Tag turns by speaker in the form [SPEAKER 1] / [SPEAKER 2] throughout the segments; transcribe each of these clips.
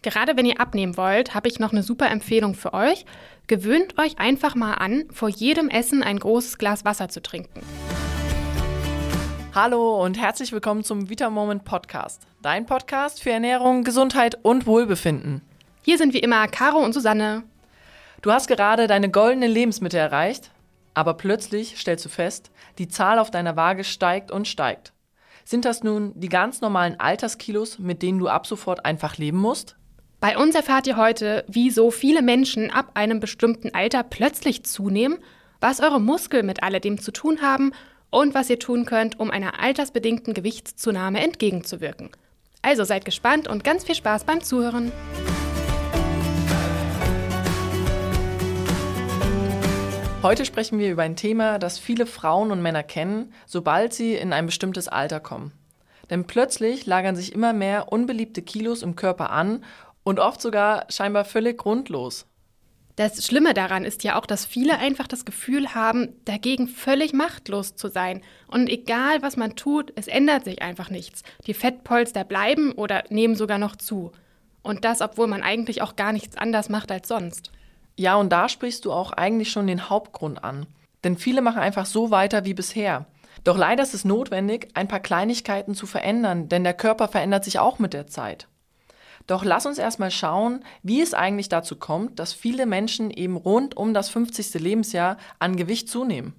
[SPEAKER 1] Gerade wenn ihr abnehmen wollt, habe ich noch eine super Empfehlung für euch. Gewöhnt euch einfach mal an, vor jedem Essen ein großes Glas Wasser zu trinken.
[SPEAKER 2] Hallo und herzlich willkommen zum Vita Moment Podcast. Dein Podcast für Ernährung, Gesundheit und Wohlbefinden.
[SPEAKER 1] Hier sind wie immer Caro und Susanne.
[SPEAKER 2] Du hast gerade deine goldene Lebensmitte erreicht, aber plötzlich stellst du fest, die Zahl auf deiner Waage steigt und steigt. Sind das nun die ganz normalen Alterskilos, mit denen du ab sofort einfach leben musst?
[SPEAKER 1] Bei uns erfahrt ihr heute, wie so viele Menschen ab einem bestimmten Alter plötzlich zunehmen, was eure Muskeln mit alledem zu tun haben und was ihr tun könnt, um einer altersbedingten Gewichtszunahme entgegenzuwirken. Also seid gespannt und ganz viel Spaß beim Zuhören.
[SPEAKER 2] Heute sprechen wir über ein Thema, das viele Frauen und Männer kennen, sobald sie in ein bestimmtes Alter kommen. Denn plötzlich lagern sich immer mehr unbeliebte Kilos im Körper an und oft sogar scheinbar völlig grundlos.
[SPEAKER 1] Das Schlimme daran ist ja auch, dass viele einfach das Gefühl haben, dagegen völlig machtlos zu sein. Und egal, was man tut, es ändert sich einfach nichts. Die Fettpolster bleiben oder nehmen sogar noch zu. Und das, obwohl man eigentlich auch gar nichts anders macht als sonst.
[SPEAKER 2] Ja, und da sprichst du auch eigentlich schon den Hauptgrund an. Denn viele machen einfach so weiter wie bisher. Doch leider ist es notwendig, ein paar Kleinigkeiten zu verändern, denn der Körper verändert sich auch mit der Zeit. Doch lass uns erstmal schauen, wie es eigentlich dazu kommt, dass viele Menschen eben rund um das 50. Lebensjahr an Gewicht zunehmen.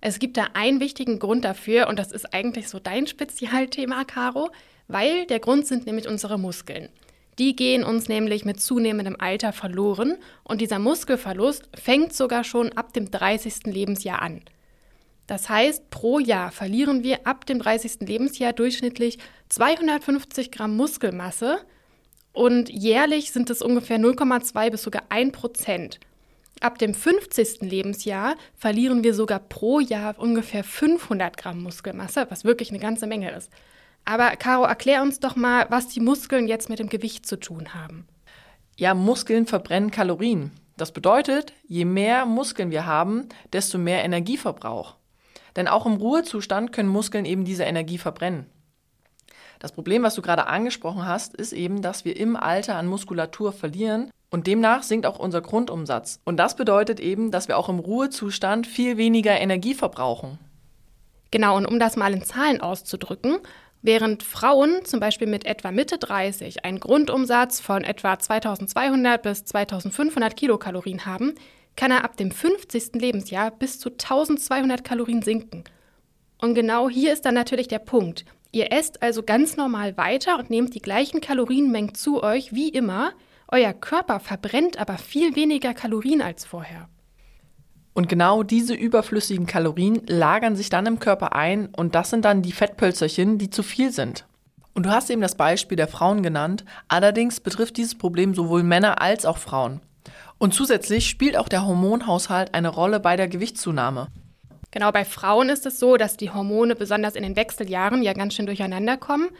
[SPEAKER 1] Es gibt da einen wichtigen Grund dafür und das ist eigentlich so dein Spezialthema, Caro, weil der Grund sind nämlich unsere Muskeln. Die gehen uns nämlich mit zunehmendem Alter verloren und dieser Muskelverlust fängt sogar schon ab dem 30. Lebensjahr an. Das heißt, pro Jahr verlieren wir ab dem 30. Lebensjahr durchschnittlich 250 Gramm Muskelmasse, und jährlich sind es ungefähr 0,2 bis sogar 1 Prozent. Ab dem 50. Lebensjahr verlieren wir sogar pro Jahr ungefähr 500 Gramm Muskelmasse, was wirklich eine ganze Menge ist. Aber Caro, erklär uns doch mal, was die Muskeln jetzt mit dem Gewicht zu tun haben.
[SPEAKER 2] Ja, Muskeln verbrennen Kalorien. Das bedeutet, je mehr Muskeln wir haben, desto mehr Energieverbrauch. Denn auch im Ruhezustand können Muskeln eben diese Energie verbrennen. Das Problem, was du gerade angesprochen hast, ist eben, dass wir im Alter an Muskulatur verlieren und demnach sinkt auch unser Grundumsatz. Und das bedeutet eben, dass wir auch im Ruhezustand viel weniger Energie verbrauchen.
[SPEAKER 1] Genau, und um das mal in Zahlen auszudrücken, während Frauen zum Beispiel mit etwa Mitte 30 einen Grundumsatz von etwa 2200 bis 2500 Kilokalorien haben, kann er ab dem 50. Lebensjahr bis zu 1200 Kalorien sinken. Und genau hier ist dann natürlich der Punkt. Ihr esst also ganz normal weiter und nehmt die gleichen Kalorienmengen zu euch wie immer. Euer Körper verbrennt aber viel weniger Kalorien als vorher.
[SPEAKER 2] Und genau diese überflüssigen Kalorien lagern sich dann im Körper ein und das sind dann die Fettpölzerchen, die zu viel sind. Und du hast eben das Beispiel der Frauen genannt, allerdings betrifft dieses Problem sowohl Männer als auch Frauen. Und zusätzlich spielt auch der Hormonhaushalt eine Rolle bei der Gewichtszunahme.
[SPEAKER 1] Genau, bei Frauen ist es so, dass die Hormone besonders in den Wechseljahren ja ganz schön durcheinander kommen.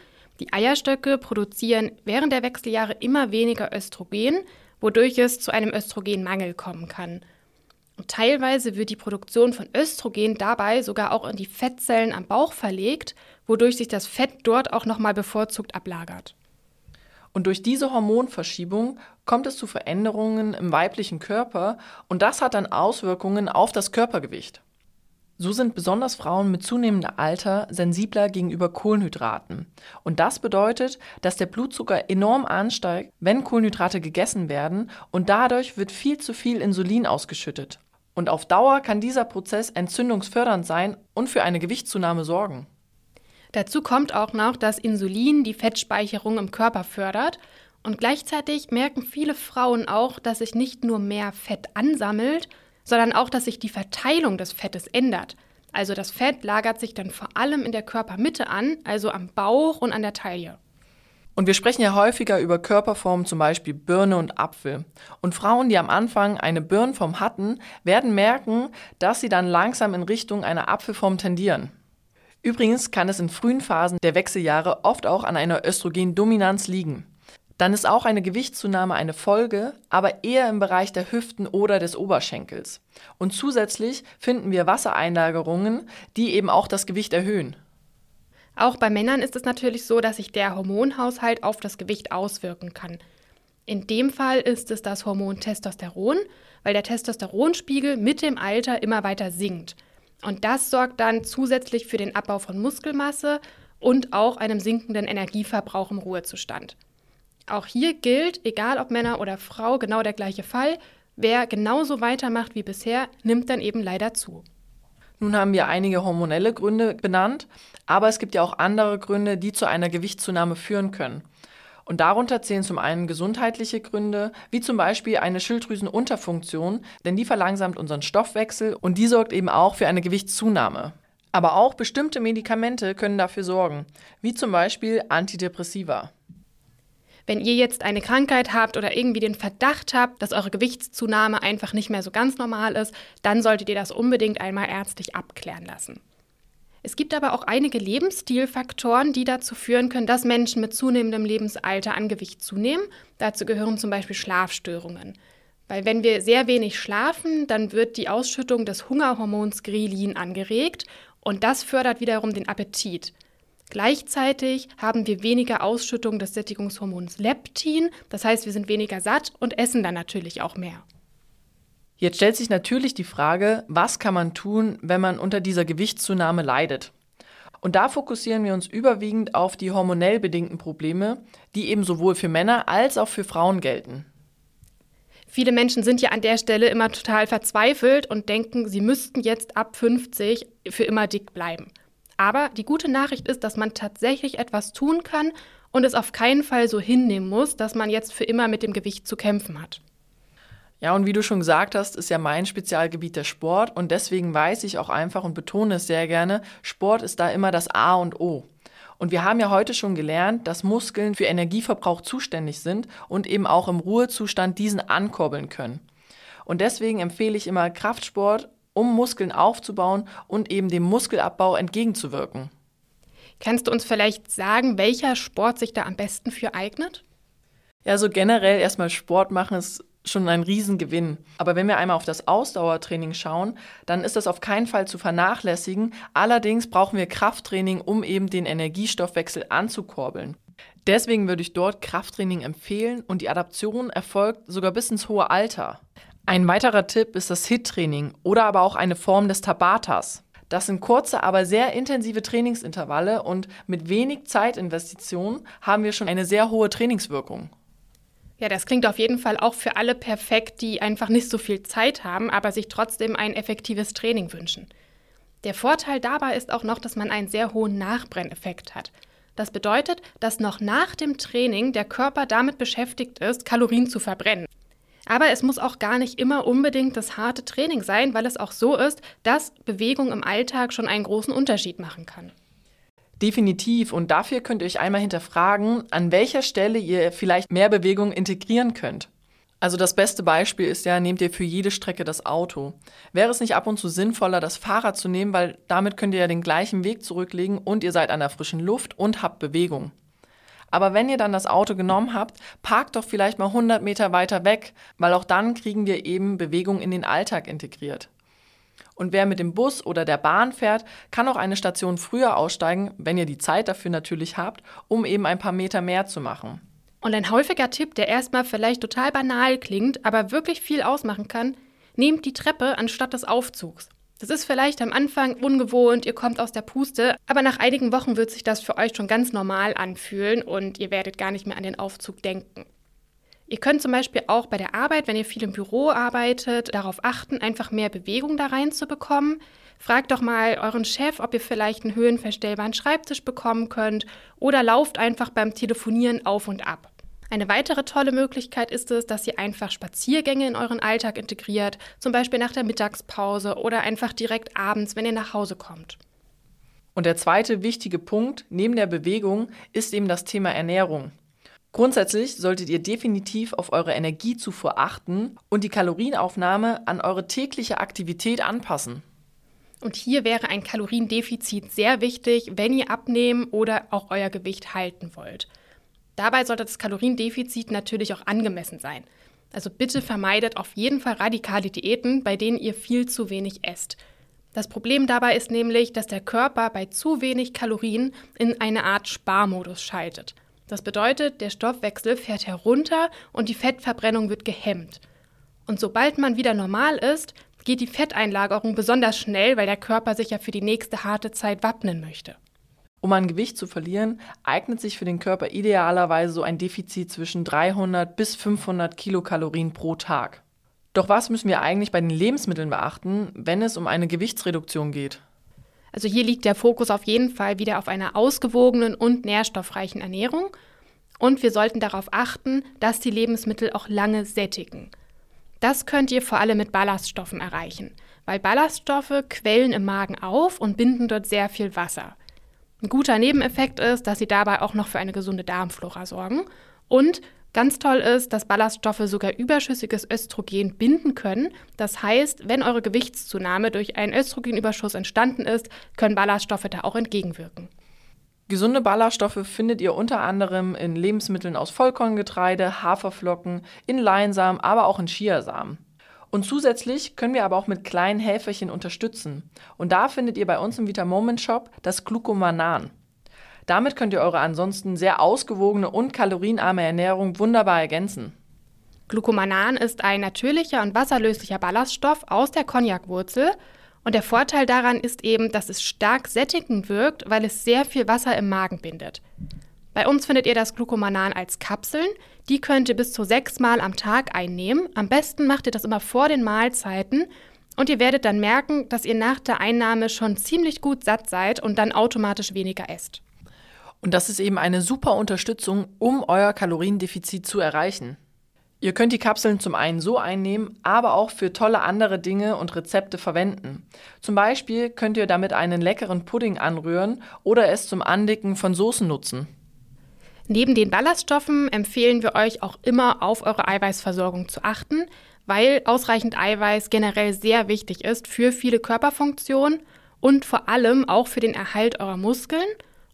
[SPEAKER 1] Die Eierstöcke produzieren während der Wechseljahre immer weniger Östrogen, wodurch es zu einem Östrogenmangel kommen kann. Und teilweise wird die Produktion von Östrogen dabei sogar auch in die Fettzellen am Bauch verlegt, wodurch sich das Fett dort auch nochmal bevorzugt ablagert.
[SPEAKER 2] Und durch diese Hormonverschiebung kommt es zu Veränderungen im weiblichen Körper und das hat dann Auswirkungen auf das Körpergewicht. So sind besonders Frauen mit zunehmendem Alter sensibler gegenüber Kohlenhydraten. Und das bedeutet, dass der Blutzucker enorm ansteigt, wenn Kohlenhydrate gegessen werden und dadurch wird viel zu viel Insulin ausgeschüttet. Und auf Dauer kann dieser Prozess entzündungsfördernd sein und für eine Gewichtszunahme sorgen.
[SPEAKER 1] Dazu kommt auch noch, dass Insulin die Fettspeicherung im Körper fördert und gleichzeitig merken viele Frauen auch, dass sich nicht nur mehr Fett ansammelt, sondern auch, dass sich die Verteilung des Fettes ändert. Also das Fett lagert sich dann vor allem in der Körpermitte an, also am Bauch und an der Taille.
[SPEAKER 2] Und wir sprechen ja häufiger über Körperformen, zum Beispiel Birne und Apfel. Und Frauen, die am Anfang eine Birnenform hatten, werden merken, dass sie dann langsam in Richtung einer Apfelform tendieren. Übrigens kann es in frühen Phasen der Wechseljahre oft auch an einer Östrogendominanz liegen dann ist auch eine Gewichtszunahme eine Folge, aber eher im Bereich der Hüften oder des Oberschenkels. Und zusätzlich finden wir Wassereinlagerungen, die eben auch das Gewicht erhöhen.
[SPEAKER 1] Auch bei Männern ist es natürlich so, dass sich der Hormonhaushalt auf das Gewicht auswirken kann. In dem Fall ist es das Hormon Testosteron, weil der Testosteronspiegel mit dem Alter immer weiter sinkt. Und das sorgt dann zusätzlich für den Abbau von Muskelmasse und auch einem sinkenden Energieverbrauch im Ruhezustand. Auch hier gilt, egal ob Männer oder Frau, genau der gleiche Fall. Wer genauso weitermacht wie bisher, nimmt dann eben leider zu.
[SPEAKER 2] Nun haben wir einige hormonelle Gründe benannt, aber es gibt ja auch andere Gründe, die zu einer Gewichtszunahme führen können. Und darunter zählen zum einen gesundheitliche Gründe, wie zum Beispiel eine Schilddrüsenunterfunktion, denn die verlangsamt unseren Stoffwechsel und die sorgt eben auch für eine Gewichtszunahme. Aber auch bestimmte Medikamente können dafür sorgen, wie zum Beispiel Antidepressiva.
[SPEAKER 1] Wenn ihr jetzt eine Krankheit habt oder irgendwie den Verdacht habt, dass eure Gewichtszunahme einfach nicht mehr so ganz normal ist, dann solltet ihr das unbedingt einmal ärztlich abklären lassen. Es gibt aber auch einige Lebensstilfaktoren, die dazu führen können, dass Menschen mit zunehmendem Lebensalter an Gewicht zunehmen. Dazu gehören zum Beispiel Schlafstörungen. Weil wenn wir sehr wenig schlafen, dann wird die Ausschüttung des Hungerhormons Grelin angeregt und das fördert wiederum den Appetit. Gleichzeitig haben wir weniger Ausschüttung des Sättigungshormons Leptin, das heißt, wir sind weniger satt und essen dann natürlich auch mehr.
[SPEAKER 2] Jetzt stellt sich natürlich die Frage, was kann man tun, wenn man unter dieser Gewichtszunahme leidet? Und da fokussieren wir uns überwiegend auf die hormonell bedingten Probleme, die eben sowohl für Männer als auch für Frauen gelten.
[SPEAKER 1] Viele Menschen sind ja an der Stelle immer total verzweifelt und denken, sie müssten jetzt ab 50 für immer dick bleiben. Aber die gute Nachricht ist, dass man tatsächlich etwas tun kann und es auf keinen Fall so hinnehmen muss, dass man jetzt für immer mit dem Gewicht zu kämpfen hat.
[SPEAKER 2] Ja, und wie du schon gesagt hast, ist ja mein Spezialgebiet der Sport und deswegen weiß ich auch einfach und betone es sehr gerne, Sport ist da immer das A und O. Und wir haben ja heute schon gelernt, dass Muskeln für Energieverbrauch zuständig sind und eben auch im Ruhezustand diesen ankurbeln können. Und deswegen empfehle ich immer Kraftsport, um Muskeln aufzubauen und eben dem Muskelabbau entgegenzuwirken.
[SPEAKER 1] Kannst du uns vielleicht sagen, welcher Sport sich da am besten für eignet?
[SPEAKER 2] Ja, so generell erstmal Sport machen ist schon ein Riesengewinn. Aber wenn wir einmal auf das Ausdauertraining schauen, dann ist das auf keinen Fall zu vernachlässigen. Allerdings brauchen wir Krafttraining, um eben den Energiestoffwechsel anzukurbeln. Deswegen würde ich dort Krafttraining empfehlen und die Adaption erfolgt sogar bis ins hohe Alter. Ein weiterer Tipp ist das HIT-Training oder aber auch eine Form des Tabatas. Das sind kurze, aber sehr intensive Trainingsintervalle und mit wenig Zeitinvestition haben wir schon eine sehr hohe Trainingswirkung.
[SPEAKER 1] Ja, das klingt auf jeden Fall auch für alle perfekt, die einfach nicht so viel Zeit haben, aber sich trotzdem ein effektives Training wünschen. Der Vorteil dabei ist auch noch, dass man einen sehr hohen Nachbrenneffekt hat. Das bedeutet, dass noch nach dem Training der Körper damit beschäftigt ist, Kalorien zu verbrennen. Aber es muss auch gar nicht immer unbedingt das harte Training sein, weil es auch so ist, dass Bewegung im Alltag schon einen großen Unterschied machen kann.
[SPEAKER 2] Definitiv. Und dafür könnt ihr euch einmal hinterfragen, an welcher Stelle ihr vielleicht mehr Bewegung integrieren könnt. Also das beste Beispiel ist ja, nehmt ihr für jede Strecke das Auto. Wäre es nicht ab und zu sinnvoller, das Fahrrad zu nehmen, weil damit könnt ihr ja den gleichen Weg zurücklegen und ihr seid an der frischen Luft und habt Bewegung. Aber wenn ihr dann das Auto genommen habt, parkt doch vielleicht mal 100 Meter weiter weg, weil auch dann kriegen wir eben Bewegung in den Alltag integriert. Und wer mit dem Bus oder der Bahn fährt, kann auch eine Station früher aussteigen, wenn ihr die Zeit dafür natürlich habt, um eben ein paar Meter mehr zu machen.
[SPEAKER 1] Und ein häufiger Tipp, der erstmal vielleicht total banal klingt, aber wirklich viel ausmachen kann, nehmt die Treppe anstatt des Aufzugs. Das ist vielleicht am Anfang ungewohnt, ihr kommt aus der Puste, aber nach einigen Wochen wird sich das für euch schon ganz normal anfühlen und ihr werdet gar nicht mehr an den Aufzug denken. Ihr könnt zum Beispiel auch bei der Arbeit, wenn ihr viel im Büro arbeitet, darauf achten, einfach mehr Bewegung da reinzubekommen. Fragt doch mal euren Chef, ob ihr vielleicht einen höhenverstellbaren Schreibtisch bekommen könnt oder lauft einfach beim Telefonieren auf und ab. Eine weitere tolle Möglichkeit ist es, dass ihr einfach Spaziergänge in euren Alltag integriert, zum Beispiel nach der Mittagspause oder einfach direkt abends, wenn ihr nach Hause kommt.
[SPEAKER 2] Und der zweite wichtige Punkt neben der Bewegung ist eben das Thema Ernährung. Grundsätzlich solltet ihr definitiv auf eure Energiezufuhr achten und die Kalorienaufnahme an eure tägliche Aktivität anpassen.
[SPEAKER 1] Und hier wäre ein Kaloriendefizit sehr wichtig, wenn ihr abnehmen oder auch euer Gewicht halten wollt. Dabei sollte das Kaloriendefizit natürlich auch angemessen sein. Also bitte vermeidet auf jeden Fall radikale Diäten, bei denen ihr viel zu wenig esst. Das Problem dabei ist nämlich, dass der Körper bei zu wenig Kalorien in eine Art Sparmodus schaltet. Das bedeutet, der Stoffwechsel fährt herunter und die Fettverbrennung wird gehemmt. Und sobald man wieder normal ist, geht die Fetteinlagerung besonders schnell, weil der Körper sich ja für die nächste harte Zeit wappnen möchte.
[SPEAKER 2] Um an Gewicht zu verlieren, eignet sich für den Körper idealerweise so ein Defizit zwischen 300 bis 500 Kilokalorien pro Tag. Doch was müssen wir eigentlich bei den Lebensmitteln beachten, wenn es um eine Gewichtsreduktion geht?
[SPEAKER 1] Also hier liegt der Fokus auf jeden Fall wieder auf einer ausgewogenen und nährstoffreichen Ernährung. Und wir sollten darauf achten, dass die Lebensmittel auch lange sättigen. Das könnt ihr vor allem mit Ballaststoffen erreichen, weil Ballaststoffe quellen im Magen auf und binden dort sehr viel Wasser. Ein guter Nebeneffekt ist, dass sie dabei auch noch für eine gesunde Darmflora sorgen. Und ganz toll ist, dass Ballaststoffe sogar überschüssiges Östrogen binden können. Das heißt, wenn eure Gewichtszunahme durch einen Östrogenüberschuss entstanden ist, können Ballaststoffe da auch entgegenwirken.
[SPEAKER 2] Gesunde Ballaststoffe findet ihr unter anderem in Lebensmitteln aus Vollkorngetreide, Haferflocken, in Leinsamen, aber auch in Chiasamen. Und zusätzlich können wir aber auch mit kleinen Helferchen unterstützen. Und da findet ihr bei uns im Vitamoment Shop das Glucomanan. Damit könnt ihr eure ansonsten sehr ausgewogene und kalorienarme Ernährung wunderbar ergänzen.
[SPEAKER 1] Glucomanan ist ein natürlicher und wasserlöslicher Ballaststoff aus der Cognacwurzel und der Vorteil daran ist eben, dass es stark sättigend wirkt, weil es sehr viel Wasser im Magen bindet. Bei uns findet ihr das Glucomanan als Kapseln. Die könnt ihr bis zu sechsmal am Tag einnehmen. Am besten macht ihr das immer vor den Mahlzeiten. Und ihr werdet dann merken, dass ihr nach der Einnahme schon ziemlich gut satt seid und dann automatisch weniger esst.
[SPEAKER 2] Und das ist eben eine super Unterstützung, um euer Kaloriendefizit zu erreichen. Ihr könnt die Kapseln zum einen so einnehmen, aber auch für tolle andere Dinge und Rezepte verwenden. Zum Beispiel könnt ihr damit einen leckeren Pudding anrühren oder es zum Andicken von Soßen nutzen.
[SPEAKER 1] Neben den Ballaststoffen empfehlen wir euch auch immer auf eure Eiweißversorgung zu achten, weil ausreichend Eiweiß generell sehr wichtig ist für viele Körperfunktionen und vor allem auch für den Erhalt eurer Muskeln.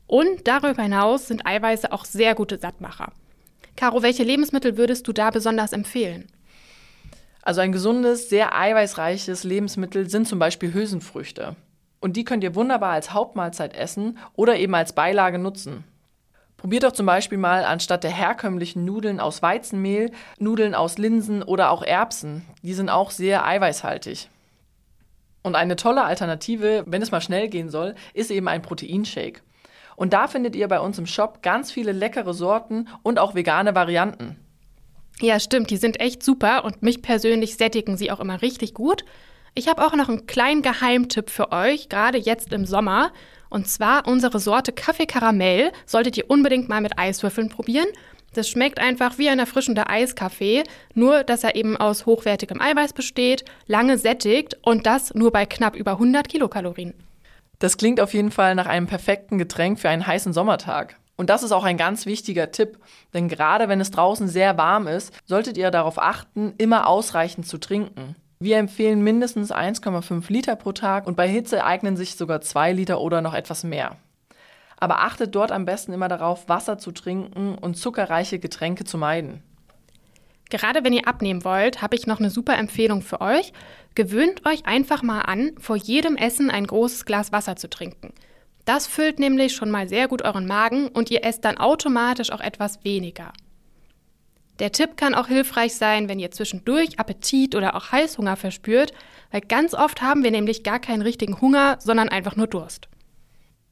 [SPEAKER 1] Und darüber hinaus sind Eiweiße auch sehr gute Sattmacher. Caro, welche Lebensmittel würdest du da besonders empfehlen?
[SPEAKER 2] Also ein gesundes, sehr eiweißreiches Lebensmittel sind zum Beispiel Hülsenfrüchte. Und die könnt ihr wunderbar als Hauptmahlzeit essen oder eben als Beilage nutzen. Probiert doch zum Beispiel mal anstatt der herkömmlichen Nudeln aus Weizenmehl Nudeln aus Linsen oder auch Erbsen. Die sind auch sehr eiweißhaltig. Und eine tolle Alternative, wenn es mal schnell gehen soll, ist eben ein Proteinshake. Und da findet ihr bei uns im Shop ganz viele leckere Sorten und auch vegane Varianten.
[SPEAKER 1] Ja, stimmt, die sind echt super und mich persönlich sättigen sie auch immer richtig gut. Ich habe auch noch einen kleinen Geheimtipp für euch, gerade jetzt im Sommer. Und zwar unsere Sorte Kaffee Karamell solltet ihr unbedingt mal mit Eiswürfeln probieren. Das schmeckt einfach wie ein erfrischender Eiskaffee, nur dass er eben aus hochwertigem Eiweiß besteht, lange sättigt und das nur bei knapp über 100 Kilokalorien.
[SPEAKER 2] Das klingt auf jeden Fall nach einem perfekten Getränk für einen heißen Sommertag. Und das ist auch ein ganz wichtiger Tipp, denn gerade wenn es draußen sehr warm ist, solltet ihr darauf achten, immer ausreichend zu trinken. Wir empfehlen mindestens 1,5 Liter pro Tag und bei Hitze eignen sich sogar 2 Liter oder noch etwas mehr. Aber achtet dort am besten immer darauf, Wasser zu trinken und zuckerreiche Getränke zu meiden.
[SPEAKER 1] Gerade wenn ihr abnehmen wollt, habe ich noch eine super Empfehlung für euch. Gewöhnt euch einfach mal an, vor jedem Essen ein großes Glas Wasser zu trinken. Das füllt nämlich schon mal sehr gut euren Magen und ihr esst dann automatisch auch etwas weniger. Der Tipp kann auch hilfreich sein, wenn ihr zwischendurch Appetit oder auch Heißhunger verspürt, weil ganz oft haben wir nämlich gar keinen richtigen Hunger, sondern einfach nur Durst.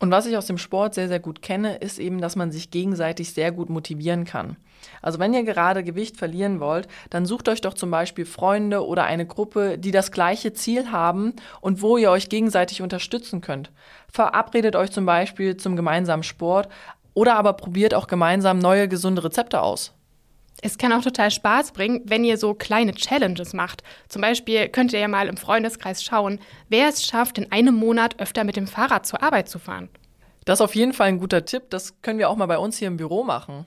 [SPEAKER 2] Und was ich aus dem Sport sehr, sehr gut kenne, ist eben, dass man sich gegenseitig sehr gut motivieren kann. Also wenn ihr gerade Gewicht verlieren wollt, dann sucht euch doch zum Beispiel Freunde oder eine Gruppe, die das gleiche Ziel haben und wo ihr euch gegenseitig unterstützen könnt. Verabredet euch zum Beispiel zum gemeinsamen Sport oder aber probiert auch gemeinsam neue gesunde Rezepte aus.
[SPEAKER 1] Es kann auch total Spaß bringen, wenn ihr so kleine Challenges macht. Zum Beispiel könnt ihr ja mal im Freundeskreis schauen, wer es schafft, in einem Monat öfter mit dem Fahrrad zur Arbeit zu fahren.
[SPEAKER 2] Das ist auf jeden Fall ein guter Tipp. Das können wir auch mal bei uns hier im Büro machen.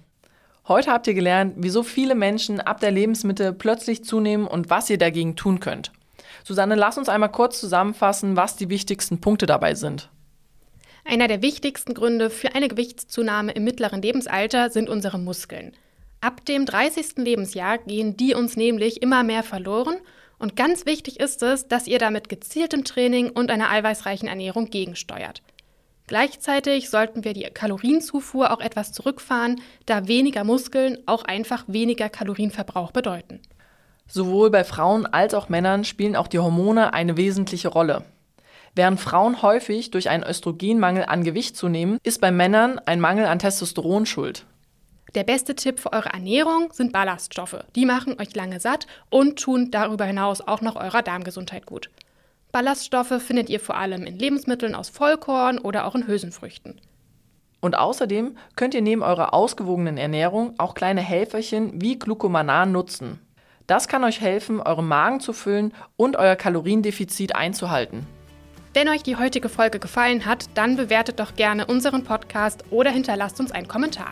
[SPEAKER 2] Heute habt ihr gelernt, wieso viele Menschen ab der Lebensmittel plötzlich zunehmen und was ihr dagegen tun könnt. Susanne, lass uns einmal kurz zusammenfassen, was die wichtigsten Punkte dabei sind.
[SPEAKER 1] Einer der wichtigsten Gründe für eine Gewichtszunahme im mittleren Lebensalter sind unsere Muskeln. Ab dem 30. Lebensjahr gehen die uns nämlich immer mehr verloren und ganz wichtig ist es, dass ihr damit gezieltem Training und einer eiweißreichen Ernährung gegensteuert. Gleichzeitig sollten wir die Kalorienzufuhr auch etwas zurückfahren, da weniger Muskeln auch einfach weniger Kalorienverbrauch bedeuten.
[SPEAKER 2] Sowohl bei Frauen als auch Männern spielen auch die Hormone eine wesentliche Rolle. Während Frauen häufig durch einen Östrogenmangel an Gewicht zunehmen, ist bei Männern ein Mangel an Testosteron schuld.
[SPEAKER 1] Der beste Tipp für eure Ernährung sind Ballaststoffe. Die machen euch lange satt und tun darüber hinaus auch noch eurer Darmgesundheit gut. Ballaststoffe findet ihr vor allem in Lebensmitteln aus Vollkorn oder auch in Hülsenfrüchten.
[SPEAKER 2] Und außerdem könnt ihr neben eurer ausgewogenen Ernährung auch kleine Helferchen wie Glucomanan nutzen. Das kann euch helfen, euren Magen zu füllen und euer Kaloriendefizit einzuhalten.
[SPEAKER 1] Wenn euch die heutige Folge gefallen hat, dann bewertet doch gerne unseren Podcast oder hinterlasst uns einen Kommentar.